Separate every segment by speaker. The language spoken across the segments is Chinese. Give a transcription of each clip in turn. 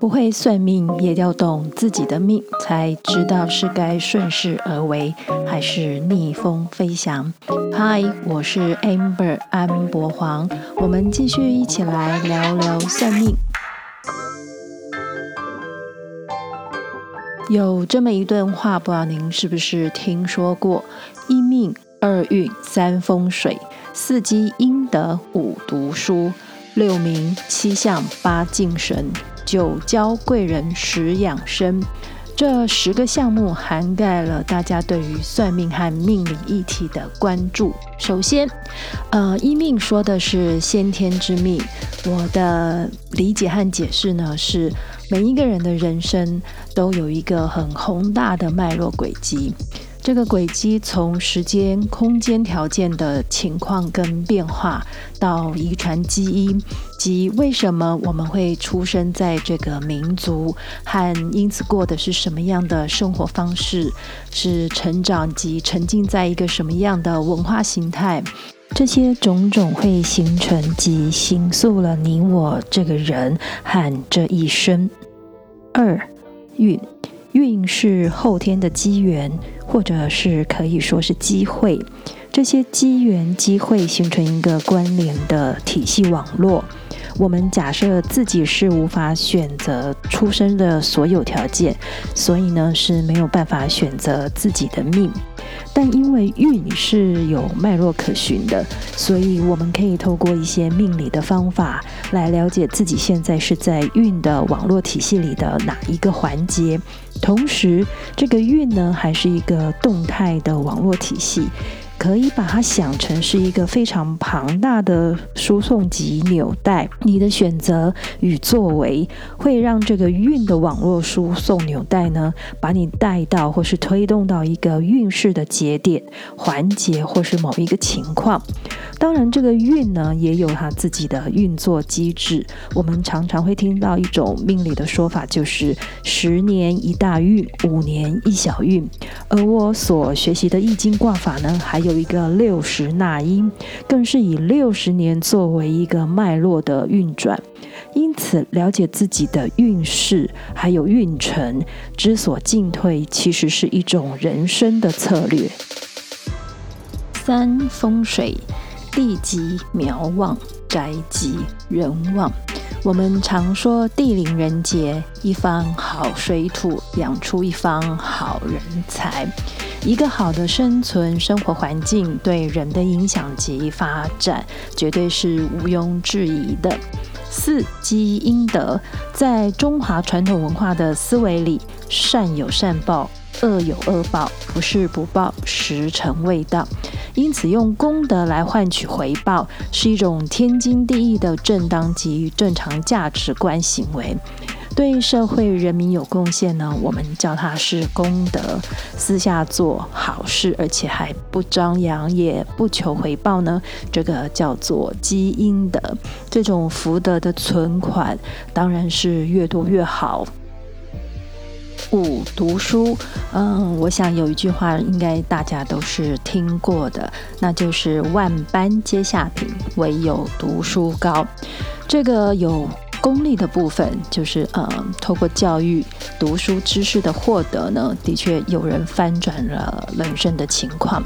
Speaker 1: 不会算命，也要懂自己的命，才知道是该顺势而为，还是逆风飞翔。嗨，我是 Amber 安博黄，我们继续一起来聊聊算命。有这么一段话，不知道您是不是听说过？一命、二运、三风水、四积阴德、五读书、六名、七相、八敬神。九交贵人，十养生，这十个项目涵盖了大家对于算命和命理议题的关注。首先，呃，一命说的是先天之命。我的理解和解释呢，是每一个人的人生都有一个很宏大的脉络轨迹。这个轨迹从时间、空间条件的情况跟变化，到遗传基因及为什么我们会出生在这个民族，和因此过的是什么样的生活方式，是成长及沉浸在一个什么样的文化形态，这些种种会形成及形塑了你我这个人和这一生。二运，运是后天的机缘。或者是可以说是机会，这些机缘机会形成一个关联的体系网络。我们假设自己是无法选择出生的所有条件，所以呢是没有办法选择自己的命。但因为运是有脉络可循的，所以我们可以透过一些命理的方法来了解自己现在是在运的网络体系里的哪一个环节。同时，这个运呢，还是一个动态的网络体系。可以把它想成是一个非常庞大的输送及纽带，你的选择与作为会让这个运的网络输送纽带呢，把你带到或是推动到一个运势的节点、环节或是某一个情况。当然，这个运呢也有它自己的运作机制。我们常常会听到一种命理的说法，就是十年一大运，五年一小运。而我所学习的易经卦法呢，还有。有一个六十纳音，更是以六十年作为一个脉络的运转，因此了解自己的运势还有运程，知所进退，其实是一种人生的策略。三风水，地吉苗旺，宅吉人旺。我们常说地灵人杰，一方好水土养出一方好人才。一个好的生存生活环境对人的影响及发展，绝对是毋庸置疑的。四积阴德，在中华传统文化的思维里，善有善报，恶有恶报，不是不报，时辰未到。因此，用功德来换取回报，是一种天经地义的正当及正常价值观行为。对社会人民有贡献呢，我们叫它是功德；私下做好事，而且还不张扬，也不求回报呢，这个叫做积阴德。这种福德的存款，当然是越多越好。五读书，嗯，我想有一句话应该大家都是听过的，那就是“万般皆下品，唯有读书高”。这个有。功利的部分就是，呃，透过教育、读书知识的获得呢，的确有人翻转了人生的情况。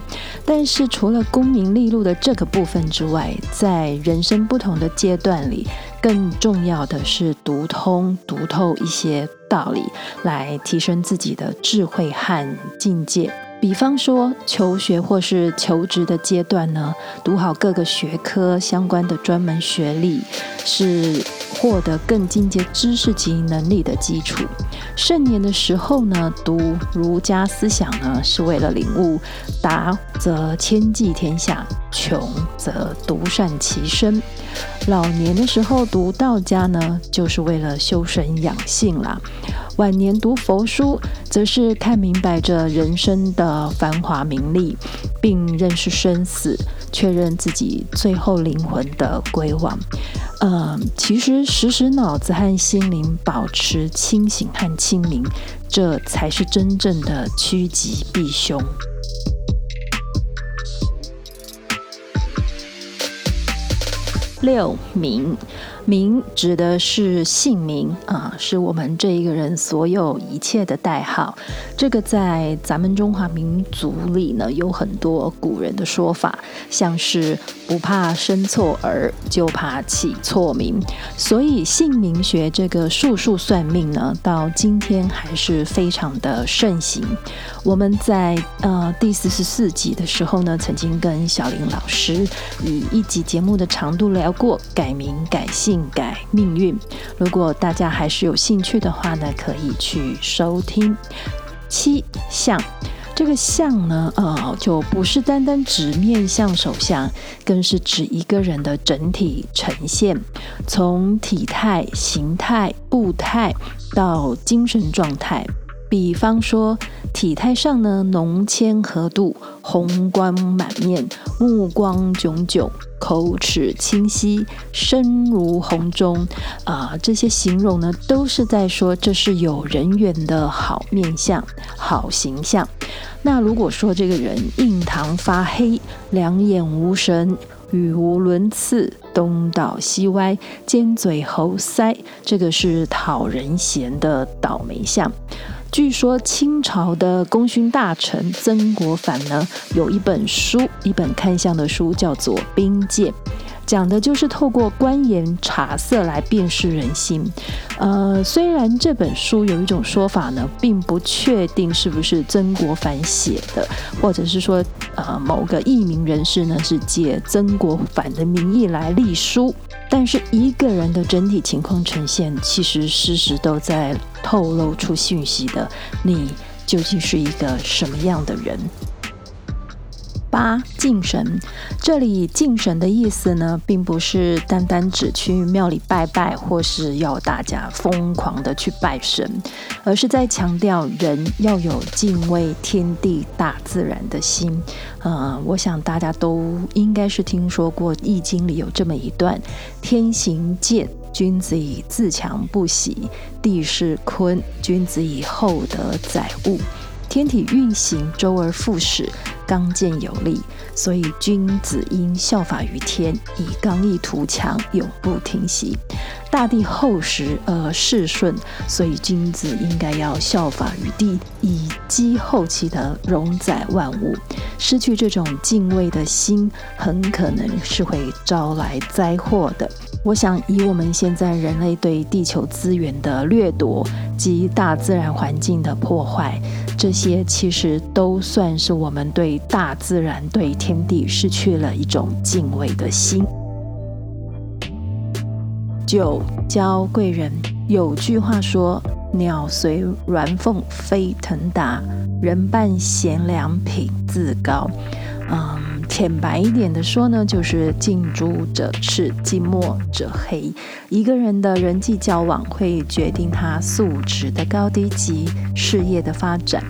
Speaker 1: 但是，除了功名利禄的这个部分之外，在人生不同的阶段里，更重要的是读通、读透一些道理，来提升自己的智慧和境界。比方说，求学或是求职的阶段呢，读好各个学科相关的专门学历，是获得更进阶知识及能力的基础。盛年的时候呢，读儒家思想呢，是为了领悟“达则兼济天下，穷则独善其身”。老年的时候读道家呢，就是为了修身养性啦。晚年读佛书，则是看明白这人生的繁华名利，并认识生死，确认自己最后灵魂的归往。呃，其实时时脑子和心灵保持清醒和清明，这才是真正的趋吉避凶。六名，名指的是姓名啊，是我们这一个人所有一切的代号。这个在咱们中华民族里呢，有很多古人的说法，像是不怕生错儿，就怕起错名。所以姓名学这个术数算命呢，到今天还是非常的盛行。我们在呃第四十四集的时候呢，曾经跟小林老师以一集节目的长度聊过改名、改姓、改命运。如果大家还是有兴趣的话呢，可以去收听。七相，这个相呢，呃，就不是单单指面相、手相，更是指一个人的整体呈现，从体态、形态、步态到精神状态。比方说，体态上呢，浓纤合度，红光满面，目光炯炯，口齿清晰，声如洪钟，啊、这些形容呢，都是在说这是有人缘的好面相、好形象。那如果说这个人印堂发黑，两眼无神，语无伦次，东倒西歪，尖嘴猴腮，这个是讨人嫌的倒霉相。据说清朝的功勋大臣曾国藩呢，有一本书，一本看相的书，叫做《兵鉴》，讲的就是透过观颜察色来辨识人心。呃，虽然这本书有一种说法呢，并不确定是不是曾国藩写的，或者是说，呃，某个佚名人士呢是借曾国藩的名义来立书。但是一个人的整体情况呈现，其实时时都在透露出讯息的。你究竟是一个什么样的人？八敬神，这里敬神的意思呢，并不是单单指去庙里拜拜，或是要大家疯狂的去拜神，而是在强调人要有敬畏天地大自然的心。呃，我想大家都应该是听说过《易经》里有这么一段：天行健，君子以自强不息；地势坤，君子以厚德载物。天体运行，周而复始，刚健有力，所以君子应效法于天，以刚毅图强，永不停息。大地厚实而势顺，所以君子应该要效法于地，以积厚其德，容载万物。失去这种敬畏的心，很可能是会招来灾祸的。我想，以我们现在人类对地球资源的掠夺及大自然环境的破坏，这些其实都算是我们对大自然、对天地失去了一种敬畏的心。九，交贵人。有句话说：“鸟随鸾凤飞腾达，人伴贤良品自高。”嗯，浅白一点的说呢，就是近朱者赤，近墨者黑。一个人的人际交往会决定他素质的高低及事业的发展。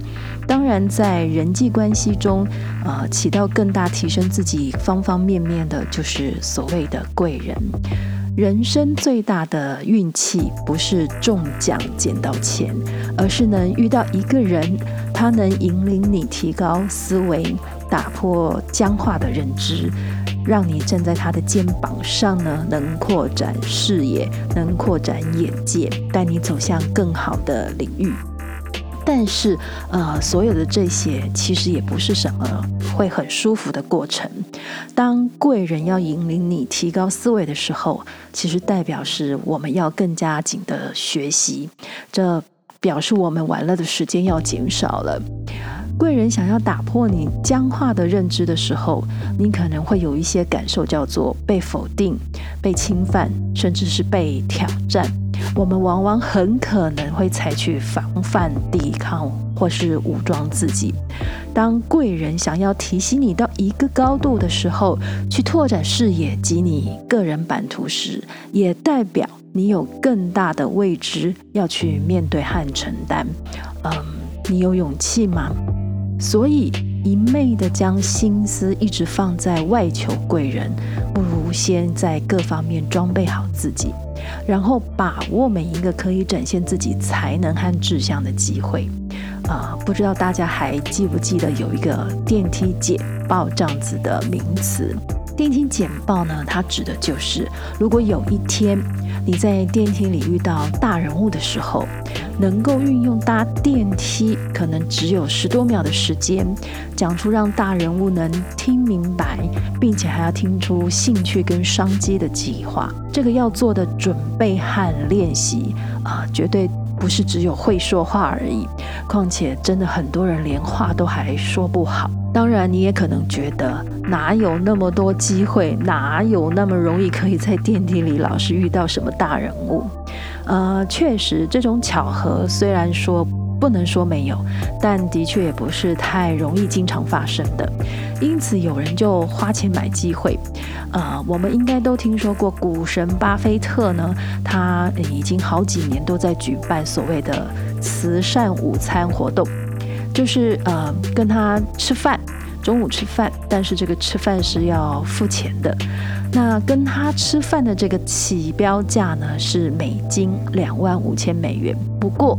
Speaker 1: 当然，在人际关系中，呃，起到更大提升自己方方面面的，就是所谓的贵人。人生最大的运气不是中奖捡到钱，而是能遇到一个人，他能引领你提高思维，打破僵化的认知，让你站在他的肩膀上呢，能扩展视野，能扩展眼界，带你走向更好的领域。但是，呃，所有的这些其实也不是什么会很舒服的过程。当贵人要引领你提高思维的时候，其实代表是我们要更加紧的学习，这表示我们玩乐的时间要减少了。贵人想要打破你僵化的认知的时候，你可能会有一些感受，叫做被否定、被侵犯，甚至是被挑战。我们往往很可能会采取防范、抵抗或是武装自己。当贵人想要提醒你到一个高度的时候，去拓展视野及你个人版图时，也代表你有更大的未知要去面对和承担。嗯，你有勇气吗？所以，一昧的将心思一直放在外求贵人，不如先在各方面装备好自己。然后把握每一个可以展现自己才能和志向的机会，啊、呃，不知道大家还记不记得有一个电梯简报这样子的名词，电梯简报呢，它指的就是，如果有一天你在电梯里遇到大人物的时候，能够运用搭电梯可能只有十多秒的时间，讲出让大人物能听明白，并且还要听出兴趣跟商机的计划。这个要做的准备和练习啊，绝对不是只有会说话而已。况且，真的很多人连话都还说不好。当然，你也可能觉得哪有那么多机会，哪有那么容易可以在电梯里老是遇到什么大人物？呃，确实，这种巧合虽然说不能说没有，但的确也不是太容易经常发生的。因此，有人就花钱买机会。呃，我们应该都听说过股神巴菲特呢，他已经好几年都在举办所谓的慈善午餐活动。就是呃，跟他吃饭，中午吃饭，但是这个吃饭是要付钱的。那跟他吃饭的这个起标价呢，是美金两万五千美元。不过，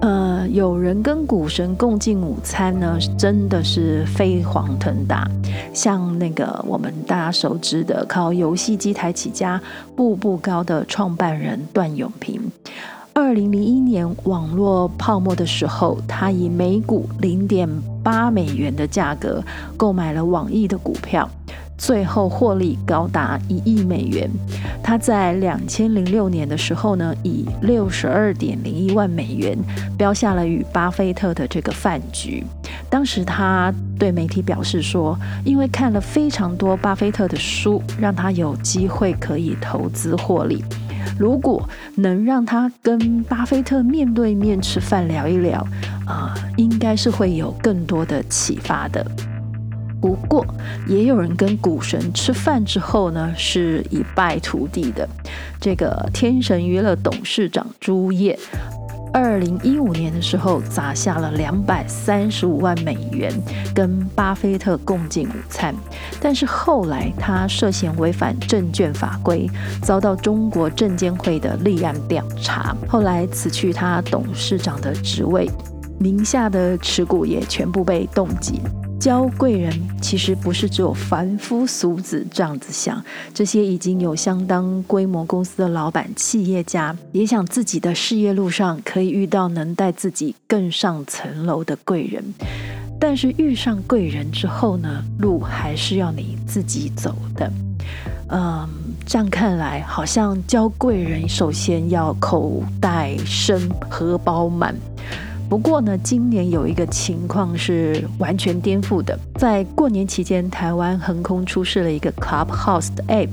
Speaker 1: 呃，有人跟股神共进午餐呢，真的是飞黄腾达。像那个我们大家熟知的靠游戏机台起家、步步高的创办人段永平。二零零一年网络泡沫的时候，他以每股零点八美元的价格购买了网易的股票，最后获利高达一亿美元。他在两千零六年的时候呢，以六十二点零一万美元标下了与巴菲特的这个饭局。当时他对媒体表示说，因为看了非常多巴菲特的书，让他有机会可以投资获利。如果能让他跟巴菲特面对面吃饭聊一聊，呃，应该是会有更多的启发的。不过，也有人跟股神吃饭之后呢，是一败涂地的。这个天神娱乐董事长朱烨。二零一五年的时候，砸下了两百三十五万美元跟巴菲特共进午餐，但是后来他涉嫌违反证券法规，遭到中国证监会的立案调查，后来辞去他董事长的职位，名下的持股也全部被冻结。交贵人其实不是只有凡夫俗子这样子想，这些已经有相当规模公司的老板、企业家，也想自己的事业路上可以遇到能带自己更上层楼的贵人。但是遇上贵人之后呢，路还是要你自己走的。嗯，这样看来，好像交贵人首先要口袋深、荷包满。不过呢，今年有一个情况是完全颠覆的。在过年期间，台湾横空出世了一个 Clubhouse 的 App，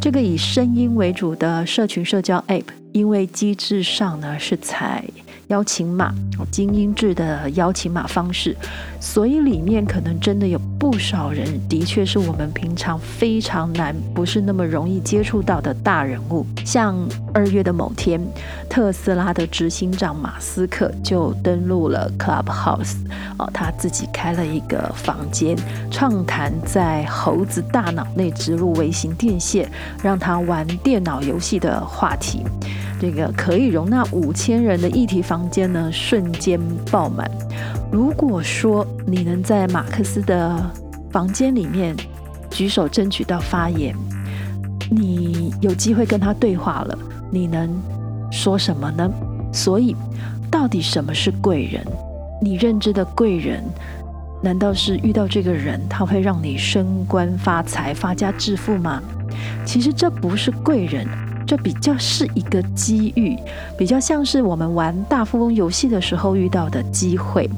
Speaker 1: 这个以声音为主的社群社交 App，因为机制上呢是采邀请码，精英制的邀请码方式，所以里面可能真的有不少人，的确是我们平常非常难，不是那么容易接触到的大人物。像二月的某天，特斯拉的执行长马斯克就登录了 Clubhouse，哦，他自己开了一个房间，畅谈在猴子大脑内植入微型电线，让他玩电脑游戏的话题。这个可以容纳五千人的议题房间呢，瞬间爆满。如果说你能在马克思的房间里面举手争取到发言，你有机会跟他对话了，你能说什么呢？所以，到底什么是贵人？你认知的贵人，难道是遇到这个人，他会让你升官发财、发家致富吗？其实这不是贵人。这比较是一个机遇，比较像是我们玩大富翁游戏的时候遇到的机会。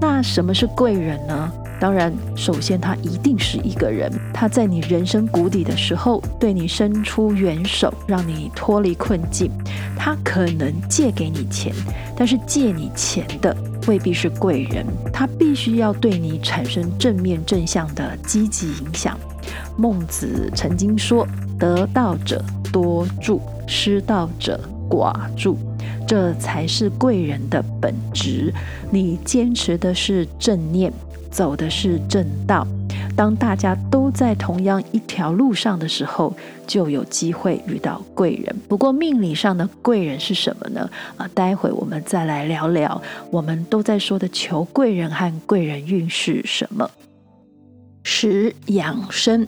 Speaker 1: 那什么是贵人呢？当然，首先他一定是一个人，他在你人生谷底的时候对你伸出援手，让你脱离困境。他可能借给你钱，但是借你钱的未必是贵人，他必须要对你产生正面正向的积极影响。孟子曾经说：“得道者。”多助，失道者寡助，这才是贵人的本质。你坚持的是正念，走的是正道。当大家都在同样一条路上的时候，就有机会遇到贵人。不过命理上的贵人是什么呢？啊，待会我们再来聊聊。我们都在说的求贵人和贵人运是什么？十养生。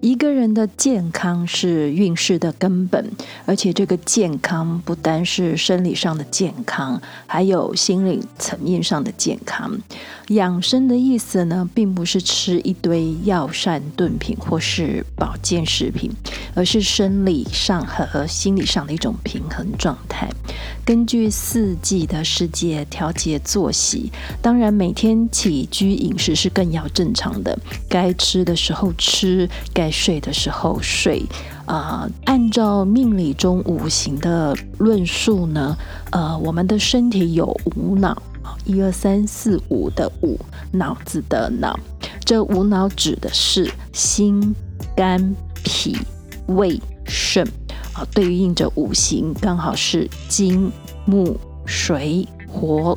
Speaker 1: 一个人的健康是运势的根本，而且这个健康不单是生理上的健康，还有心灵层面上的健康。养生的意思呢，并不是吃一堆药膳炖品或是保健食品，而是生理上和心理上的一种平衡状态。根据四季的世界调节作息，当然每天起居饮食是更要正常的。该吃的时候吃，该睡的时候睡。啊、按照命理中五行的论述呢，呃，我们的身体有五脑，一二三四五的五，脑子的脑。这五脑指的是心、肝、脾、胃、肾。啊对应着五行，刚好是金、木、水、火、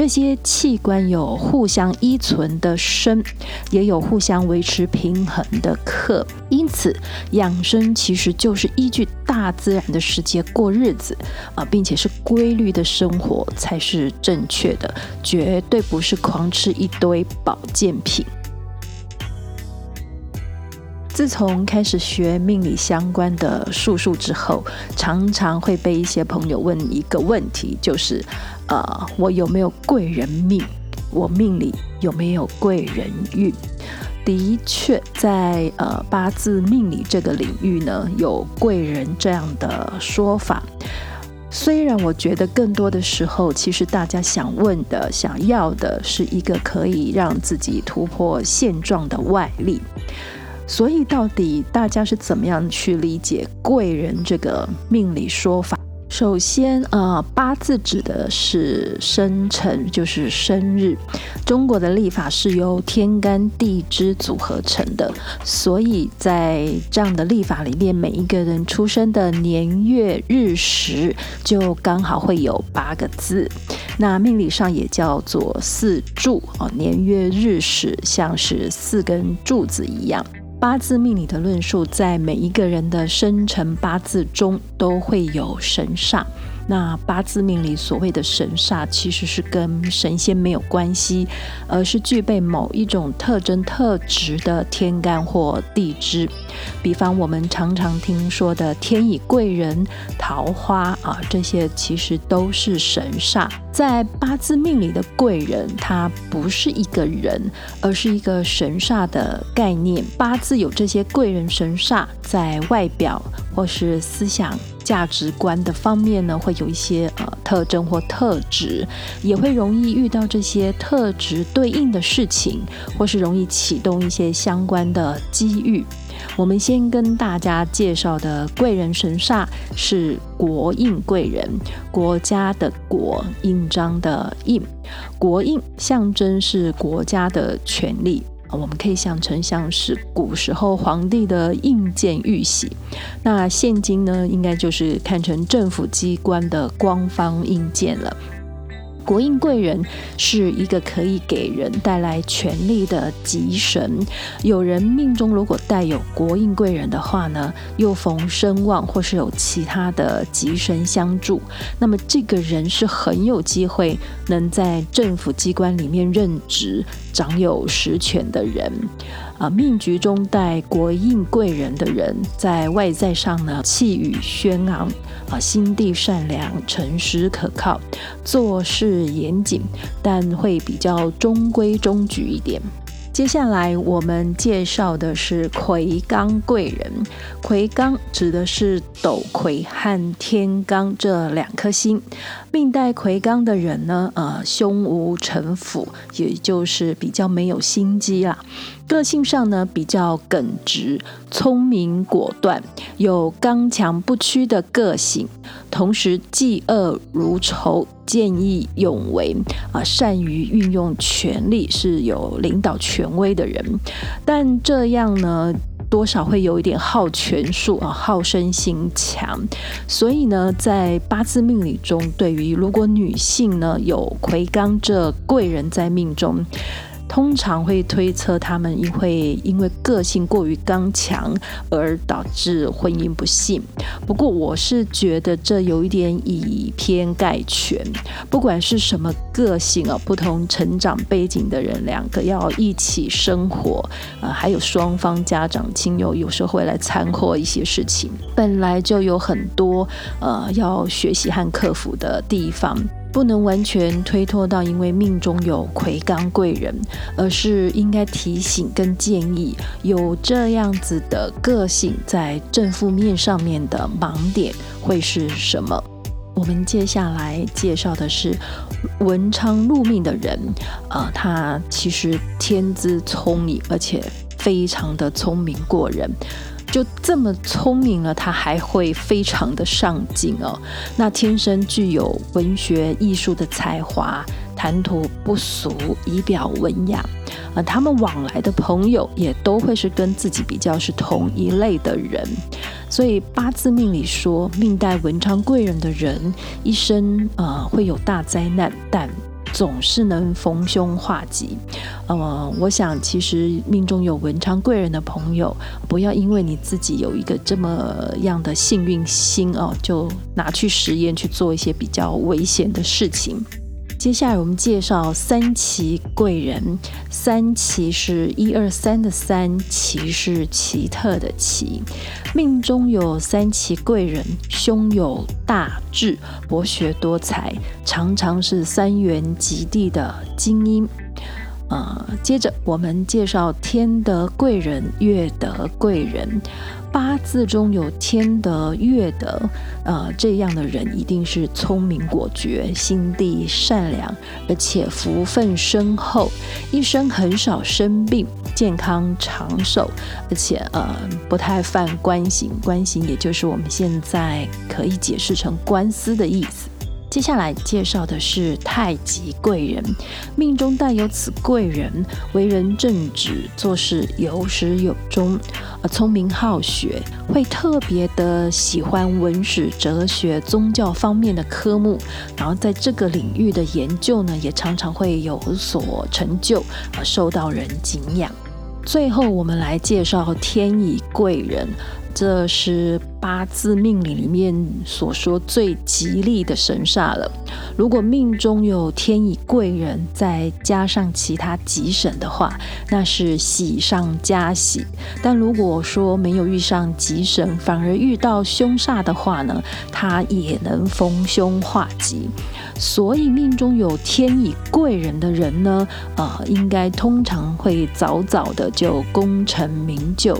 Speaker 1: 这些器官，有互相依存的生，也有互相维持平衡的克。因此，养生其实就是依据大自然的世界过日子啊，并且是规律的生活才是正确的，绝对不是狂吃一堆保健品。自从开始学命理相关的术数之后，常常会被一些朋友问一个问题，就是，呃，我有没有贵人命？我命里有没有贵人运？的确，在呃八字命理这个领域呢，有贵人这样的说法。虽然我觉得更多的时候，其实大家想问的、想要的是一个可以让自己突破现状的外力。所以，到底大家是怎么样去理解贵人这个命理说法？首先，呃，八字指的是生辰，就是生日。中国的历法是由天干地支组合成的，所以在这样的历法里面，每一个人出生的年月日时就刚好会有八个字。那命理上也叫做四柱哦，年月日时像是四根柱子一样。八字命理的论述，在每一个人的生辰八字中都会有神煞。那八字命理所谓的神煞，其实是跟神仙没有关系，而是具备某一种特征特质的天干或地支。比方我们常常听说的天乙贵人、桃花啊，这些其实都是神煞。在八字命理的贵人，它不是一个人，而是一个神煞的概念。八字有这些贵人神煞，在外表或是思想。价值观的方面呢，会有一些呃特征或特质，也会容易遇到这些特质对应的事情，或是容易启动一些相关的机遇。我们先跟大家介绍的贵人神煞是国印贵人，国家的国，印章的印，国印象征是国家的权力。我们可以想成像是古时候皇帝的印鉴玉玺，那现今呢，应该就是看成政府机关的官方印鉴了。国印贵人是一个可以给人带来权力的吉神。有人命中如果带有国印贵人的话呢，又逢声望或是有其他的吉神相助，那么这个人是很有机会能在政府机关里面任职，掌有实权的人。啊，命局中带国印贵人的人，在外在上呢，气宇轩昂，啊，心地善良，诚实可靠，做事严谨，但会比较中规中矩一点。接下来我们介绍的是魁罡贵人。魁罡指的是斗魁和天罡这两颗星。命带魁罡的人呢，呃，胸无城府，也就是比较没有心机啦。个性上呢，比较耿直、聪明果断，有刚强不屈的个性，同时嫉恶如仇，见义勇为啊、善于运用权力，是有领导权威的人。但这样呢，多少会有一点好权术啊，好胜心强。所以呢，在八字命理中，对于如果女性呢有魁罡这贵人在命中。通常会推测他们因会因为个性过于刚强而导致婚姻不幸。不过我是觉得这有一点以偏概全。不管是什么个性啊，不同成长背景的人，两个要一起生活，呃，还有双方家长亲友有时候会来掺和一些事情，本来就有很多呃要学习和克服的地方。不能完全推脱到因为命中有魁罡贵人，而是应该提醒跟建议有这样子的个性在正负面上面的盲点会是什么？我们接下来介绍的是文昌禄命的人，呃，他其实天资聪颖，而且非常的聪明过人。就这么聪明了，他还会非常的上进哦。那天生具有文学艺术的才华，谈吐不俗，仪表文雅。呃，他们往来的朋友也都会是跟自己比较是同一类的人。所以八字命里说，命带文昌贵人的人，一生呃会有大灾难，但总是能逢凶化吉，呃，我想其实命中有文昌贵人的朋友，不要因为你自己有一个这么样的幸运星哦，就拿去实验去做一些比较危险的事情。接下来我们介绍三奇贵人，三奇是一二三的三，奇是奇特的奇。命中有三奇贵人，胸有大志，博学多才，常常是三元及第的精英。呃，接着我们介绍天德贵人、月德贵人。八字中有天德、月德，呃，这样的人一定是聪明果决、心地善良，而且福分深厚，一生很少生病，健康长寿，而且呃不太犯官刑。官刑也就是我们现在可以解释成官司的意思。接下来介绍的是太极贵人，命中带有此贵人，为人正直，做事有始有终，呃，聪明好学，会特别的喜欢文史哲学、宗教方面的科目，然后在这个领域的研究呢，也常常会有所成就，呃，受到人敬仰。最后，我们来介绍天乙贵人。这是八字命理里面所说最吉利的神煞了。如果命中有天乙贵人，再加上其他吉神的话，那是喜上加喜。但如果说没有遇上吉神，反而遇到凶煞的话呢，它也能逢凶化吉。所以命中有天乙贵人的人呢，呃，应该通常会早早的就功成名就。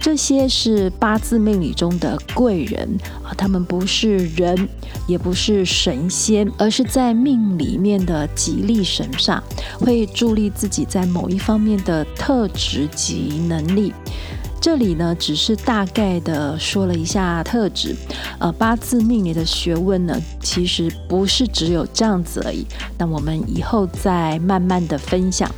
Speaker 1: 这些是八字命理中的贵人啊，他们不是人，也不是神仙，而是在命里面的吉利神煞，会助力自己在某一方面的特质及能力。这里呢，只是大概的说了一下特质。呃，八字命理的学问呢，其实不是只有这样子而已。那我们以后再慢慢的分享。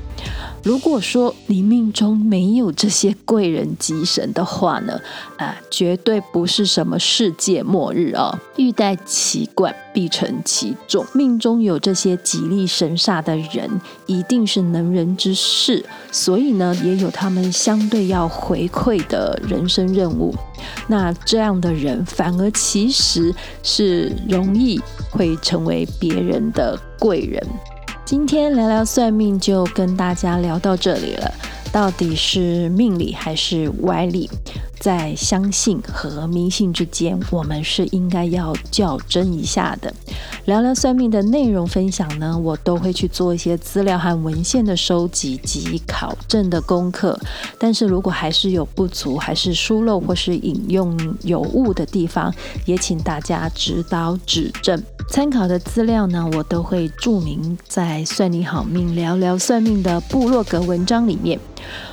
Speaker 1: 如果说你命中没有这些贵人吉神的话呢，啊，绝对不是什么世界末日哦。欲戴其冠，必承其重。命中有这些吉利神煞的人，一定是能人之士，所以呢，也有他们相对要回馈的人生任务。那这样的人，反而其实是容易会成为别人的贵人。今天聊聊算命，就跟大家聊到这里了。到底是命理还是歪理？在相信和迷信之间，我们是应该要较真一下的。聊聊算命的内容分享呢，我都会去做一些资料和文献的收集及考证的功课。但是如果还是有不足，还是疏漏或是引用有误的地方，也请大家指导指正。参考的资料呢，我都会注明在“算你好命聊聊算命”的部落格文章里面。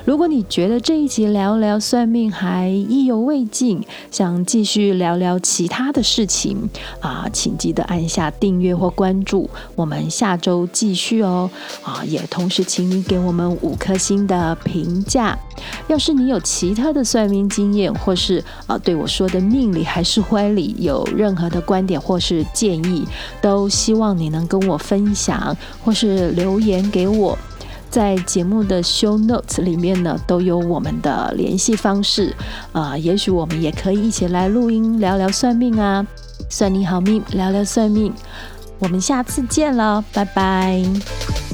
Speaker 1: 如果你觉得这一集聊聊算命还意犹未尽，想继续聊聊其他的事情啊，请记得按下订阅或关注，我们下周继续哦。啊，也同时请你给我们五颗星的评价。要是你有其他的算命经验，或是啊对我说的命理还是歪理有任何的观点或是建议，都希望你能跟我分享，或是留言给我。在节目的 show notes 里面呢，都有我们的联系方式。呃，也许我们也可以一起来录音聊聊算命啊，算你好命，聊聊算命。我们下次见了，拜拜。